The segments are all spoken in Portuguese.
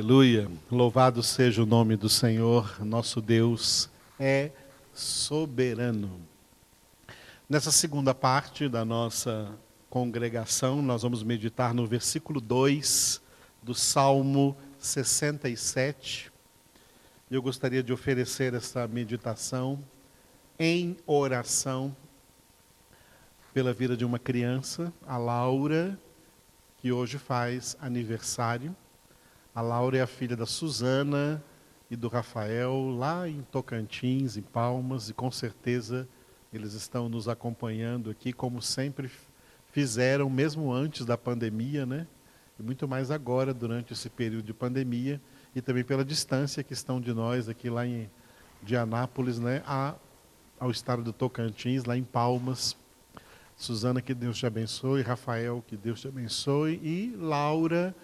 Aleluia. Louvado seja o nome do Senhor, nosso Deus é soberano. Nessa segunda parte da nossa congregação, nós vamos meditar no versículo 2 do Salmo 67. Eu gostaria de oferecer essa meditação em oração pela vida de uma criança, a Laura, que hoje faz aniversário. A Laura é a filha da Suzana e do Rafael, lá em Tocantins, em Palmas, e com certeza eles estão nos acompanhando aqui, como sempre fizeram, mesmo antes da pandemia, né? E muito mais agora, durante esse período de pandemia, e também pela distância que estão de nós aqui lá em de Anápolis, né, a, ao estado do Tocantins, lá em Palmas. Suzana, que Deus te abençoe. Rafael, que Deus te abençoe. E Laura,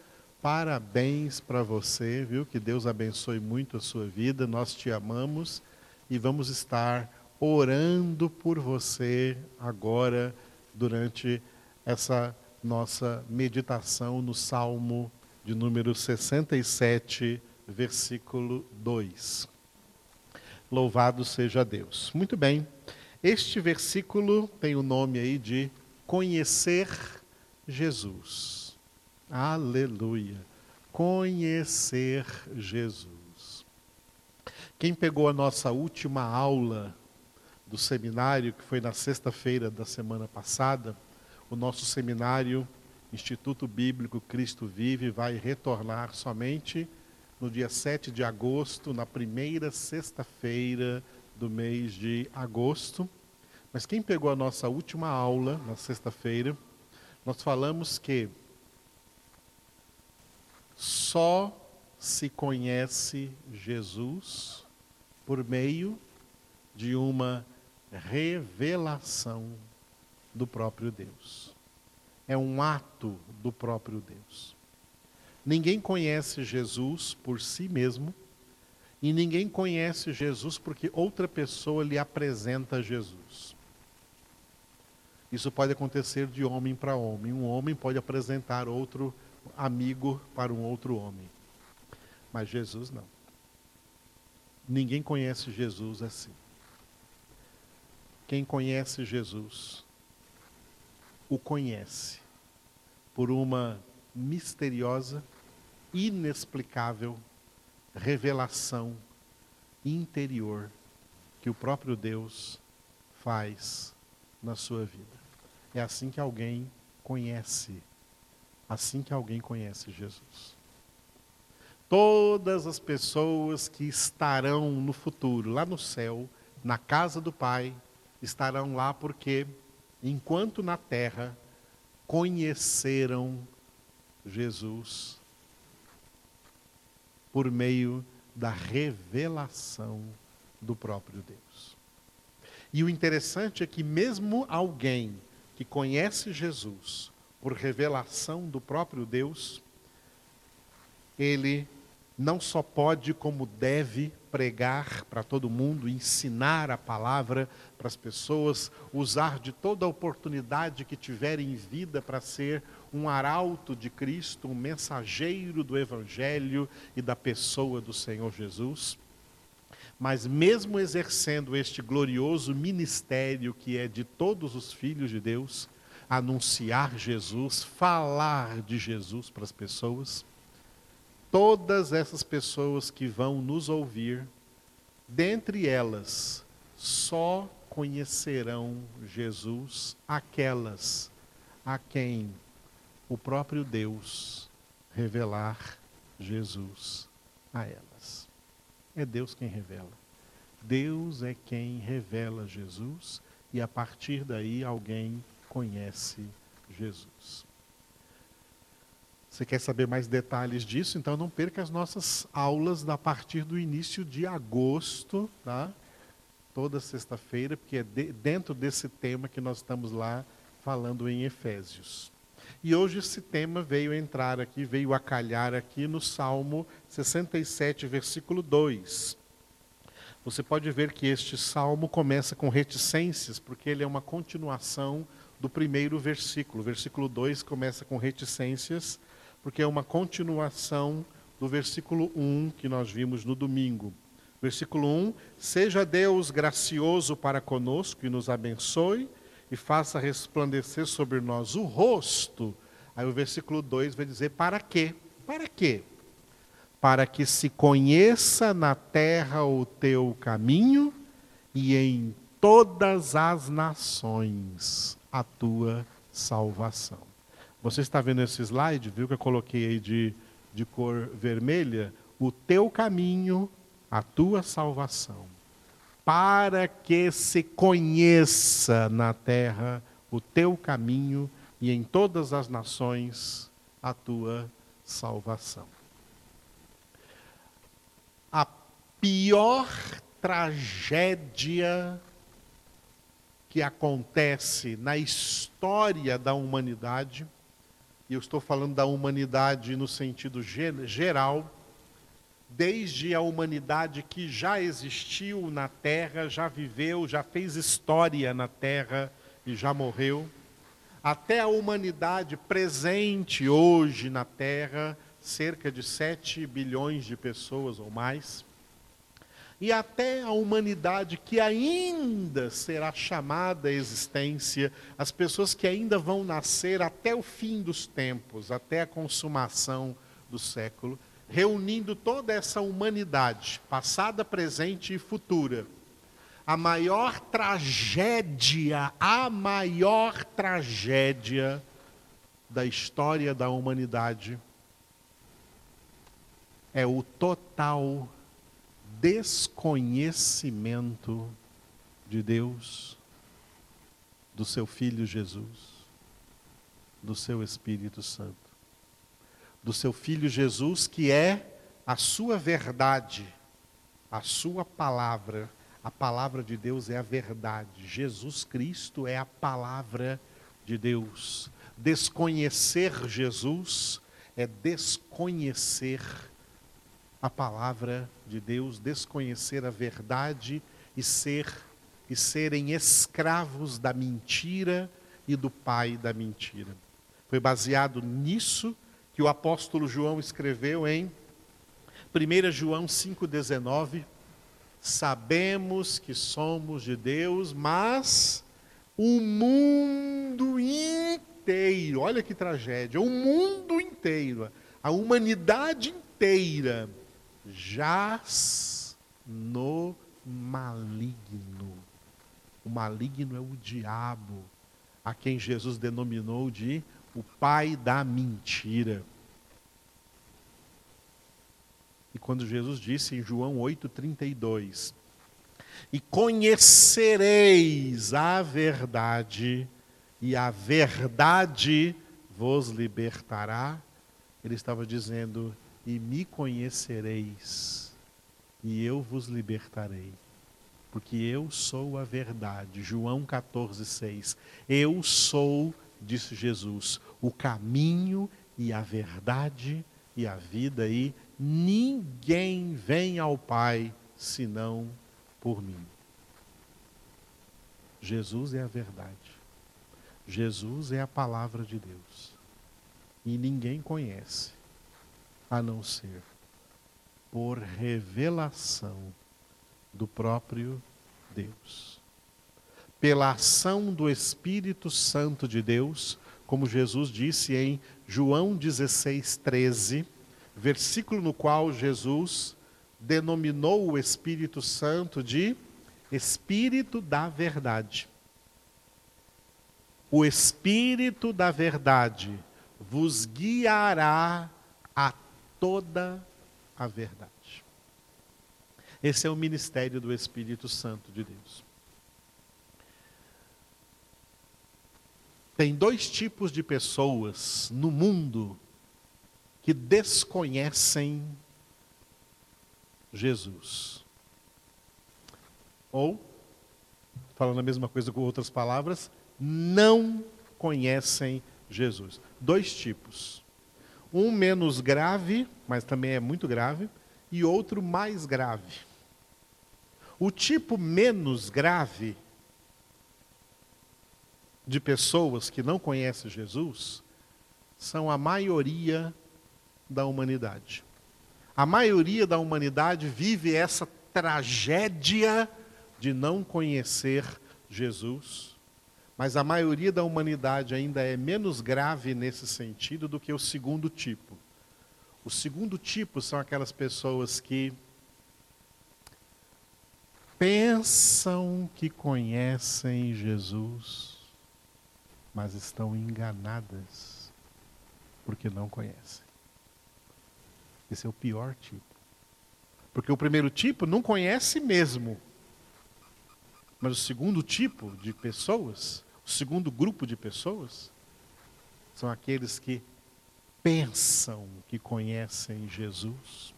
Parabéns para você, viu? Que Deus abençoe muito a sua vida. Nós te amamos e vamos estar orando por você agora durante essa nossa meditação no Salmo de número 67, versículo 2. Louvado seja Deus. Muito bem. Este versículo tem o nome aí de conhecer Jesus. Aleluia. Conhecer Jesus. Quem pegou a nossa última aula do seminário, que foi na sexta-feira da semana passada, o nosso seminário Instituto Bíblico Cristo Vive vai retornar somente no dia 7 de agosto, na primeira sexta-feira do mês de agosto. Mas quem pegou a nossa última aula na sexta-feira, nós falamos que só se conhece Jesus por meio de uma revelação do próprio Deus. É um ato do próprio Deus. Ninguém conhece Jesus por si mesmo e ninguém conhece Jesus porque outra pessoa lhe apresenta Jesus. Isso pode acontecer de homem para homem. Um homem pode apresentar outro amigo para um outro homem. Mas Jesus não. Ninguém conhece Jesus assim. Quem conhece Jesus, o conhece por uma misteriosa, inexplicável revelação interior que o próprio Deus faz na sua vida. É assim que alguém conhece assim que alguém conhece Jesus. Todas as pessoas que estarão no futuro, lá no céu, na casa do Pai, estarão lá porque, enquanto na terra, conheceram Jesus por meio da revelação do próprio Deus. E o interessante é que, mesmo alguém que conhece Jesus, por revelação do próprio Deus, ele não só pode, como deve, pregar para todo mundo, ensinar a palavra para as pessoas, usar de toda a oportunidade que tiver em vida para ser um arauto de Cristo, um mensageiro do Evangelho e da pessoa do Senhor Jesus. Mas, mesmo exercendo este glorioso ministério que é de todos os filhos de Deus, anunciar Jesus, falar de Jesus para as pessoas, todas essas pessoas que vão nos ouvir, dentre elas, só conhecerão Jesus aquelas a quem o próprio Deus revelar Jesus a elas. É Deus quem revela. Deus é quem revela Jesus e a partir daí alguém conhece Jesus. Você quer saber mais detalhes disso? Então não perca as nossas aulas a partir do início de agosto, tá? Toda sexta-feira, porque é de, dentro desse tema que nós estamos lá falando em Efésios. E hoje esse tema veio entrar aqui, veio a calhar aqui no Salmo 67, versículo 2. Você pode ver que este salmo começa com reticências, porque ele é uma continuação do primeiro versículo. O versículo 2 começa com reticências, porque é uma continuação do versículo 1 que nós vimos no domingo. Versículo 1: Seja Deus gracioso para conosco e nos abençoe e faça resplandecer sobre nós o rosto. Aí o versículo 2 vai dizer: Para quê? Para quê? Para que se conheça na terra o teu caminho e em todas as nações a tua salvação. Você está vendo esse slide? Viu que eu coloquei aí de, de cor vermelha? O teu caminho, a tua salvação. Para que se conheça na terra o teu caminho e em todas as nações a tua salvação. A pior tragédia que acontece na história da humanidade, e eu estou falando da humanidade no sentido geral, desde a humanidade que já existiu na Terra, já viveu, já fez história na Terra e já morreu, até a humanidade presente hoje na Terra, cerca de 7 bilhões de pessoas ou mais, e até a humanidade que ainda será chamada à existência, as pessoas que ainda vão nascer até o fim dos tempos, até a consumação do século, reunindo toda essa humanidade, passada, presente e futura. A maior tragédia, a maior tragédia da história da humanidade é o total desconhecimento de Deus, do seu Filho Jesus, do seu Espírito Santo, do seu Filho Jesus, que é a sua verdade, a sua palavra. A palavra de Deus é a verdade. Jesus Cristo é a palavra de Deus. Desconhecer Jesus é desconhecer a palavra de Deus, desconhecer a verdade e ser e serem escravos da mentira e do pai da mentira. Foi baseado nisso que o apóstolo João escreveu em 1 João 5,19: Sabemos que somos de Deus, mas o mundo inteiro, olha que tragédia, o mundo inteiro, a humanidade inteira jaz no maligno. O maligno é o diabo, a quem Jesus denominou de o pai da mentira. E quando Jesus disse em João 8,32: E conhecereis a verdade, e a verdade vos libertará, ele estava dizendo: e me conhecereis, e eu vos libertarei. Porque eu sou a verdade. João 14, 6. Eu sou, disse Jesus, o caminho e a verdade e a vida, e ninguém vem ao Pai senão por mim. Jesus é a verdade. Jesus é a palavra de Deus. E ninguém conhece a não ser por revelação do próprio Deus. Pela ação do Espírito Santo de Deus, como Jesus disse em João 16, 13, versículo no qual Jesus denominou o Espírito Santo de Espírito da Verdade. O Espírito da Verdade vos guiará a toda a verdade. Esse é o ministério do Espírito Santo de Deus. Tem dois tipos de pessoas no mundo que desconhecem Jesus. Ou, falando a mesma coisa com outras palavras, não conhecem Jesus. Dois tipos. Um menos grave, mas também é muito grave, e outro mais grave. O tipo menos grave de pessoas que não conhecem Jesus são a maioria da humanidade. A maioria da humanidade vive essa tragédia de não conhecer Jesus. Mas a maioria da humanidade ainda é menos grave nesse sentido do que o segundo tipo. O segundo tipo são aquelas pessoas que pensam que conhecem Jesus, mas estão enganadas porque não conhecem. Esse é o pior tipo. Porque o primeiro tipo não conhece mesmo. Mas o segundo tipo de pessoas, o segundo grupo de pessoas, são aqueles que pensam que conhecem Jesus,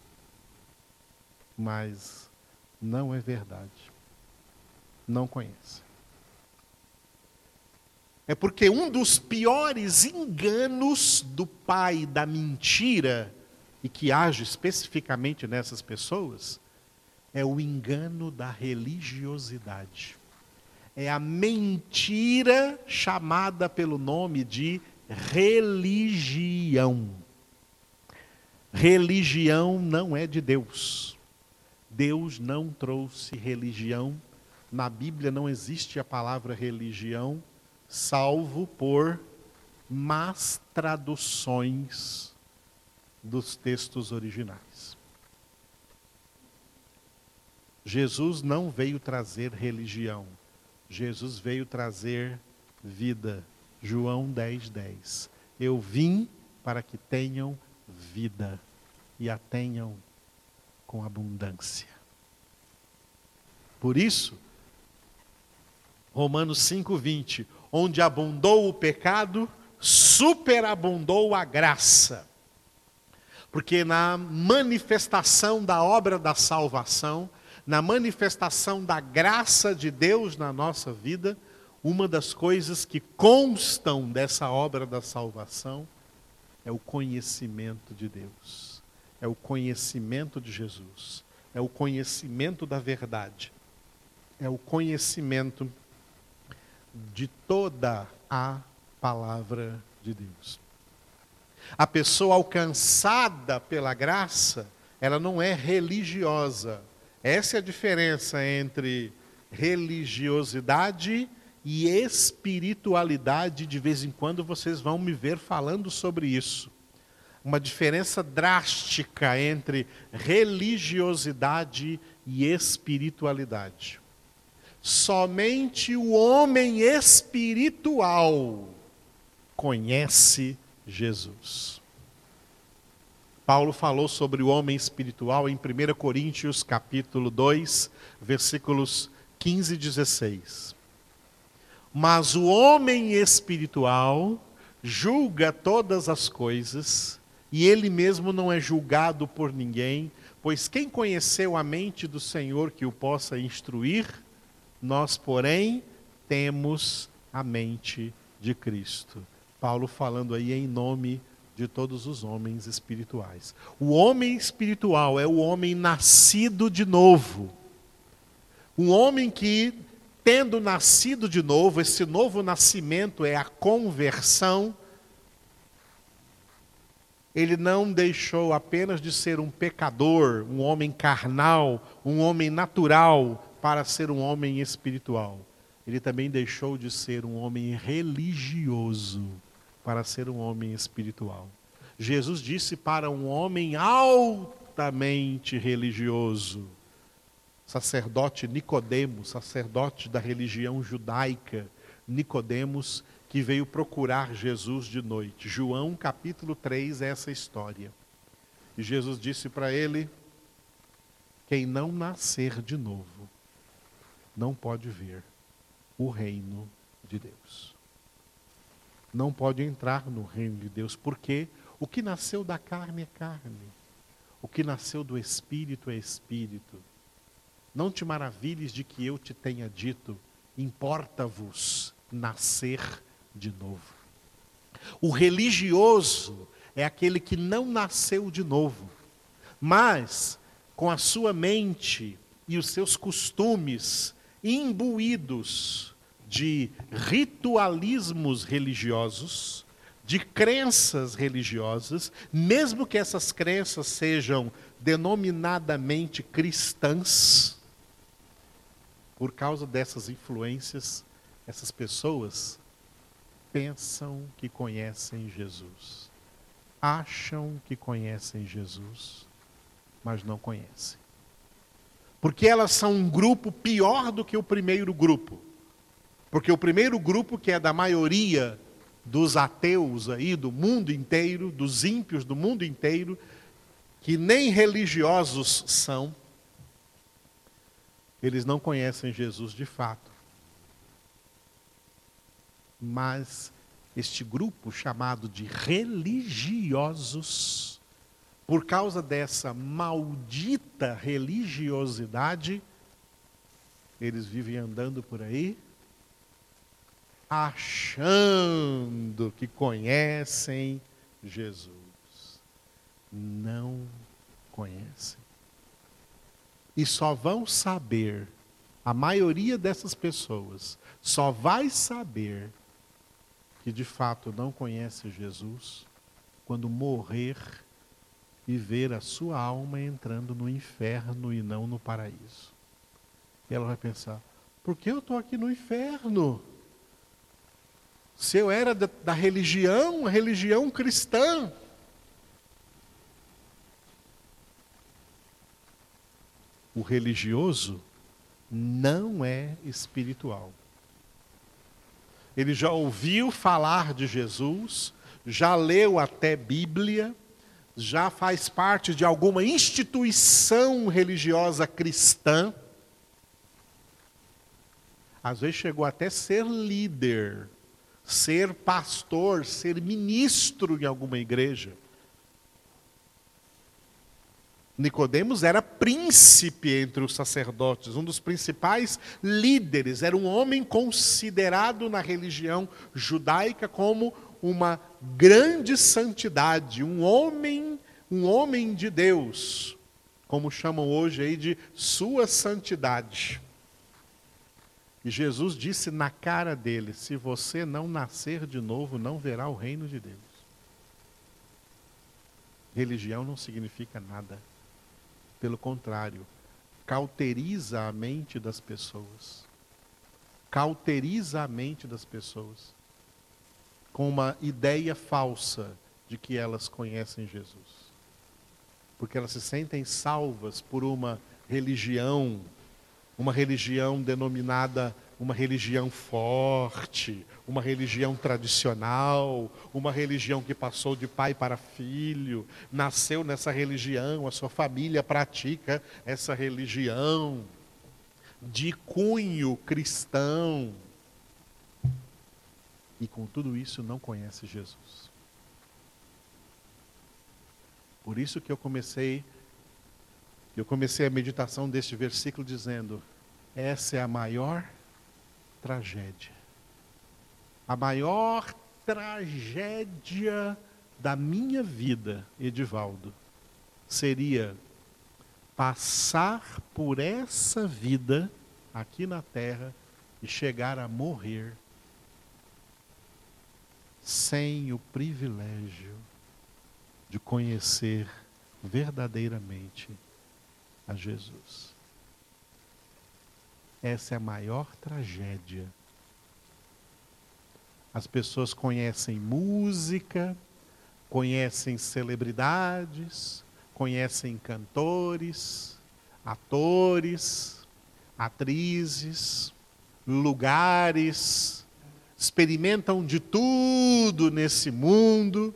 mas não é verdade. Não conhecem. É porque um dos piores enganos do pai da mentira e que age especificamente nessas pessoas, é o engano da religiosidade. É a mentira chamada pelo nome de religião. Religião não é de Deus. Deus não trouxe religião. Na Bíblia não existe a palavra religião, salvo por más traduções dos textos originais. Jesus não veio trazer religião, Jesus veio trazer vida. João 10, 10. Eu vim para que tenham vida e a tenham com abundância. Por isso, Romanos 5,20: onde abundou o pecado, superabundou a graça. Porque na manifestação da obra da salvação, na manifestação da graça de Deus na nossa vida, uma das coisas que constam dessa obra da salvação é o conhecimento de Deus, é o conhecimento de Jesus, é o conhecimento da verdade, é o conhecimento de toda a palavra de Deus. A pessoa alcançada pela graça, ela não é religiosa. Essa é a diferença entre religiosidade e espiritualidade. De vez em quando vocês vão me ver falando sobre isso. Uma diferença drástica entre religiosidade e espiritualidade. Somente o homem espiritual conhece Jesus. Paulo falou sobre o homem espiritual em 1 Coríntios capítulo 2, versículos 15 e 16. Mas o homem espiritual julga todas as coisas, e ele mesmo não é julgado por ninguém, pois quem conheceu a mente do Senhor que o possa instruir? Nós, porém, temos a mente de Cristo. Paulo falando aí em nome de todos os homens espirituais. O homem espiritual é o homem nascido de novo. Um homem que, tendo nascido de novo, esse novo nascimento é a conversão, ele não deixou apenas de ser um pecador, um homem carnal, um homem natural, para ser um homem espiritual. Ele também deixou de ser um homem religioso para ser um homem espiritual. Jesus disse para um homem altamente religioso, sacerdote Nicodemos, sacerdote da religião judaica, Nicodemos, que veio procurar Jesus de noite. João capítulo 3 é essa história. E Jesus disse para ele: Quem não nascer de novo não pode ver o reino de Deus não pode entrar no reino de Deus, porque o que nasceu da carne é carne, o que nasceu do espírito é espírito. Não te maravilhes de que eu te tenha dito, importa-vos nascer de novo. O religioso é aquele que não nasceu de novo, mas com a sua mente e os seus costumes imbuídos de ritualismos religiosos, de crenças religiosas, mesmo que essas crenças sejam denominadamente cristãs, por causa dessas influências, essas pessoas pensam que conhecem Jesus, acham que conhecem Jesus, mas não conhecem. Porque elas são um grupo pior do que o primeiro grupo. Porque o primeiro grupo, que é da maioria dos ateus aí do mundo inteiro, dos ímpios do mundo inteiro, que nem religiosos são, eles não conhecem Jesus de fato. Mas este grupo chamado de religiosos, por causa dessa maldita religiosidade, eles vivem andando por aí achando que conhecem Jesus. Não conhecem. E só vão saber, a maioria dessas pessoas só vai saber que de fato não conhece Jesus quando morrer e ver a sua alma entrando no inferno e não no paraíso. E ela vai pensar: por que eu estou aqui no inferno? Se eu era da, da religião, religião cristã. O religioso não é espiritual. Ele já ouviu falar de Jesus, já leu até Bíblia, já faz parte de alguma instituição religiosa cristã. Às vezes chegou até ser líder ser pastor, ser ministro em alguma igreja. Nicodemos era príncipe entre os sacerdotes, um dos principais líderes, era um homem considerado na religião judaica como uma grande santidade, um homem, um homem de Deus, como chamam hoje aí de sua santidade. E Jesus disse na cara dele: Se você não nascer de novo, não verá o reino de Deus. Religião não significa nada. Pelo contrário, cauteriza a mente das pessoas. Cauteriza a mente das pessoas com uma ideia falsa de que elas conhecem Jesus. Porque elas se sentem salvas por uma religião uma religião denominada uma religião forte, uma religião tradicional, uma religião que passou de pai para filho, nasceu nessa religião, a sua família pratica essa religião de cunho cristão. E com tudo isso não conhece Jesus. Por isso que eu comecei eu comecei a meditação deste versículo dizendo: essa é a maior tragédia. A maior tragédia da minha vida, Edivaldo, seria passar por essa vida aqui na terra e chegar a morrer sem o privilégio de conhecer verdadeiramente a Jesus. Essa é a maior tragédia. As pessoas conhecem música, conhecem celebridades, conhecem cantores, atores, atrizes, lugares, experimentam de tudo nesse mundo,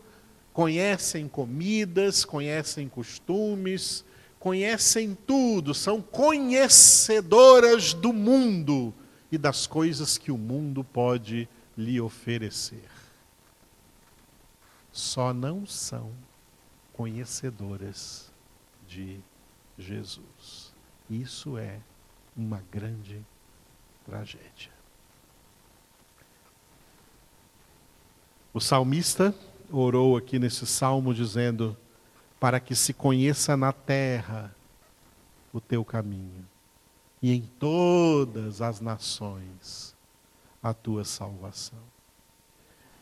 conhecem comidas, conhecem costumes, conhecem tudo, são conhecedoras do mundo e das coisas que o mundo pode lhe oferecer. Só não são conhecedoras de Jesus. Isso é uma grande tragédia. O salmista orou aqui nesse salmo dizendo: para que se conheça na terra o teu caminho e em todas as nações a tua salvação.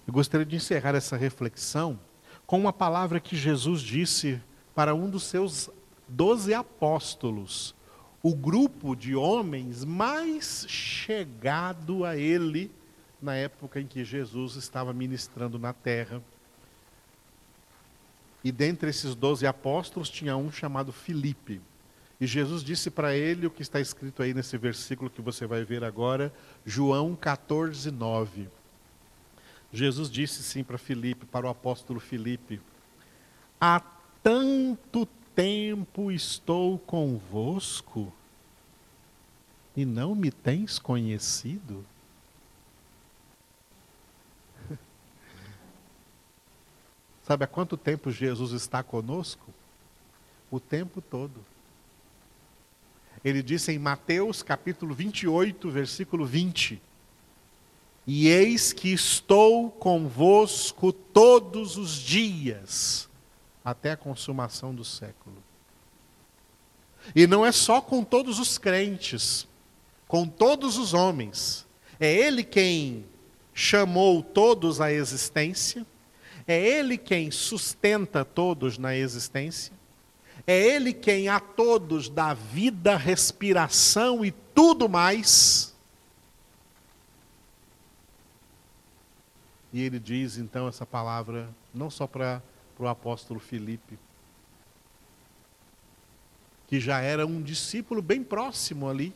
Eu gostaria de encerrar essa reflexão com uma palavra que Jesus disse para um dos seus doze apóstolos, o grupo de homens mais chegado a ele na época em que Jesus estava ministrando na terra. E dentre esses doze apóstolos tinha um chamado Filipe. E Jesus disse para ele o que está escrito aí nesse versículo que você vai ver agora, João 14, 9. Jesus disse sim para Filipe, para o apóstolo Filipe: Há tanto tempo estou convosco e não me tens conhecido? Sabe há quanto tempo Jesus está conosco? O tempo todo. Ele disse em Mateus capítulo 28, versículo 20: E eis que estou convosco todos os dias, até a consumação do século. E não é só com todos os crentes, com todos os homens. É Ele quem chamou todos à existência, é Ele quem sustenta todos na existência, é Ele quem a todos dá vida, respiração e tudo mais. E ele diz então essa palavra, não só para o apóstolo Filipe, que já era um discípulo bem próximo ali,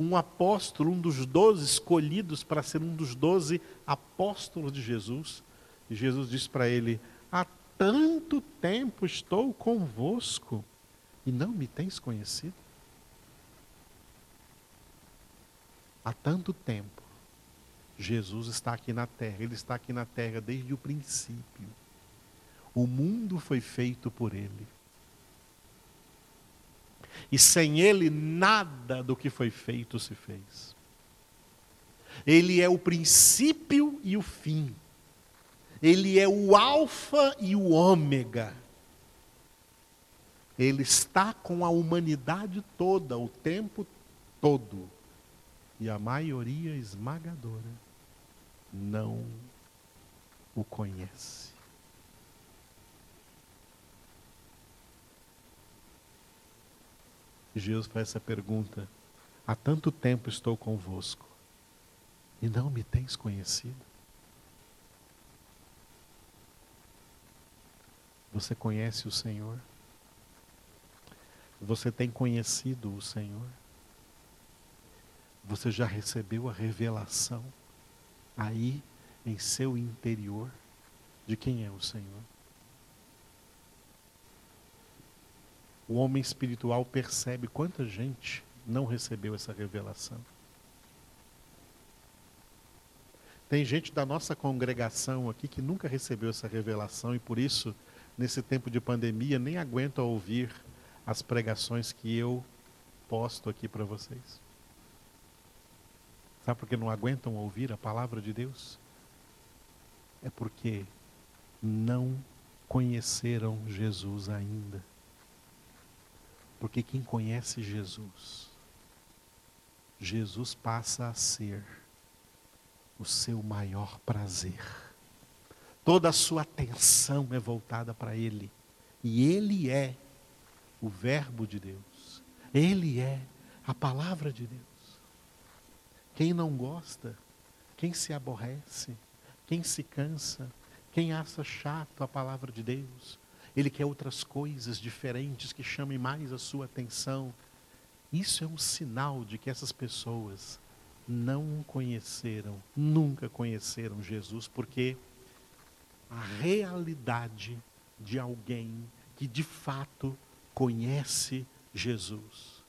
um apóstolo, um dos doze escolhidos para ser um dos doze apóstolos de Jesus. E Jesus disse para ele: Há tanto tempo estou convosco e não me tens conhecido? Há tanto tempo, Jesus está aqui na terra, ele está aqui na terra desde o princípio. O mundo foi feito por ele. E sem ele, nada do que foi feito se fez. Ele é o princípio e o fim. Ele é o Alfa e o Ômega. Ele está com a humanidade toda, o tempo todo. E a maioria esmagadora não o conhece. Jesus faz essa pergunta: Há tanto tempo estou convosco e não me tens conhecido? Você conhece o Senhor? Você tem conhecido o Senhor? Você já recebeu a revelação aí em seu interior de quem é o Senhor? O homem espiritual percebe quanta gente não recebeu essa revelação. Tem gente da nossa congregação aqui que nunca recebeu essa revelação e por isso nesse tempo de pandemia, nem aguento ouvir as pregações que eu posto aqui para vocês. Sabe por que não aguentam ouvir a palavra de Deus? É porque não conheceram Jesus ainda. Porque quem conhece Jesus, Jesus passa a ser o seu maior prazer toda a sua atenção é voltada para Ele. E Ele é o Verbo de Deus. Ele é a palavra de Deus. Quem não gosta, quem se aborrece, quem se cansa, quem acha chato a palavra de Deus, ele quer outras coisas diferentes que chamem mais a sua atenção. Isso é um sinal de que essas pessoas não conheceram, nunca conheceram Jesus, porque a realidade de alguém que de fato conhece Jesus.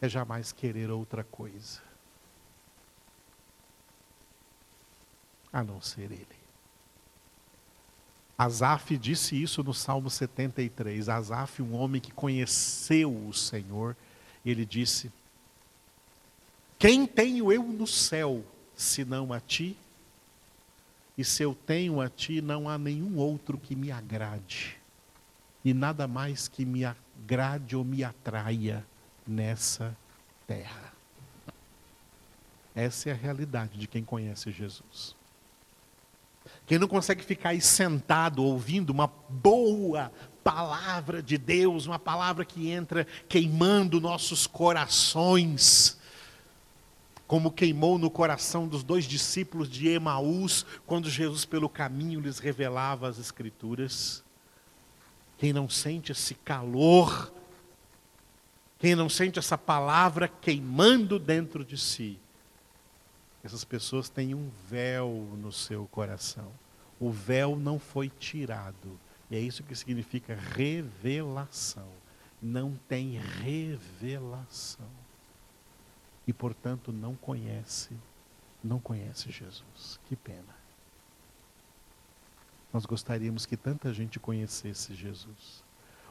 É jamais querer outra coisa a não ser Ele. Asaf disse isso no Salmo 73. Asaf, um homem que conheceu o Senhor, ele disse: Quem tenho eu no céu, senão a ti? E se eu tenho a ti, não há nenhum outro que me agrade. E nada mais que me agrade ou me atraia nessa terra. Essa é a realidade de quem conhece Jesus. Quem não consegue ficar aí sentado ouvindo uma boa palavra de Deus, uma palavra que entra queimando nossos corações, como queimou no coração dos dois discípulos de Emaús, quando Jesus pelo caminho lhes revelava as Escrituras. Quem não sente esse calor, quem não sente essa palavra queimando dentro de si, essas pessoas têm um véu no seu coração. O véu não foi tirado. E é isso que significa revelação. Não tem revelação. E, portanto, não conhece, não conhece Jesus. Que pena. Nós gostaríamos que tanta gente conhecesse Jesus.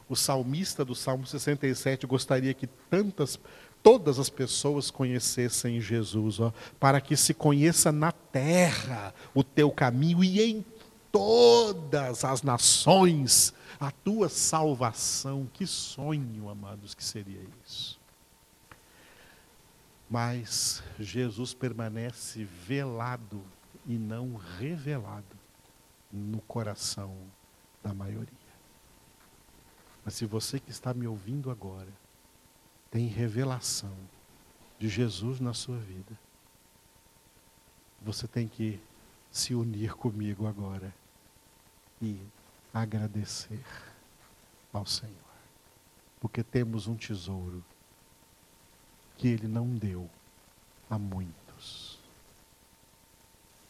O salmista do Salmo 67 gostaria que tantas, todas as pessoas conhecessem Jesus, ó, para que se conheça na terra o teu caminho e em todas as nações a tua salvação. Que sonho, amados, que seria isso. Mas Jesus permanece velado e não revelado no coração da maioria. Mas se você que está me ouvindo agora tem revelação de Jesus na sua vida, você tem que se unir comigo agora e agradecer ao Senhor. Porque temos um tesouro que Ele não deu a muitos.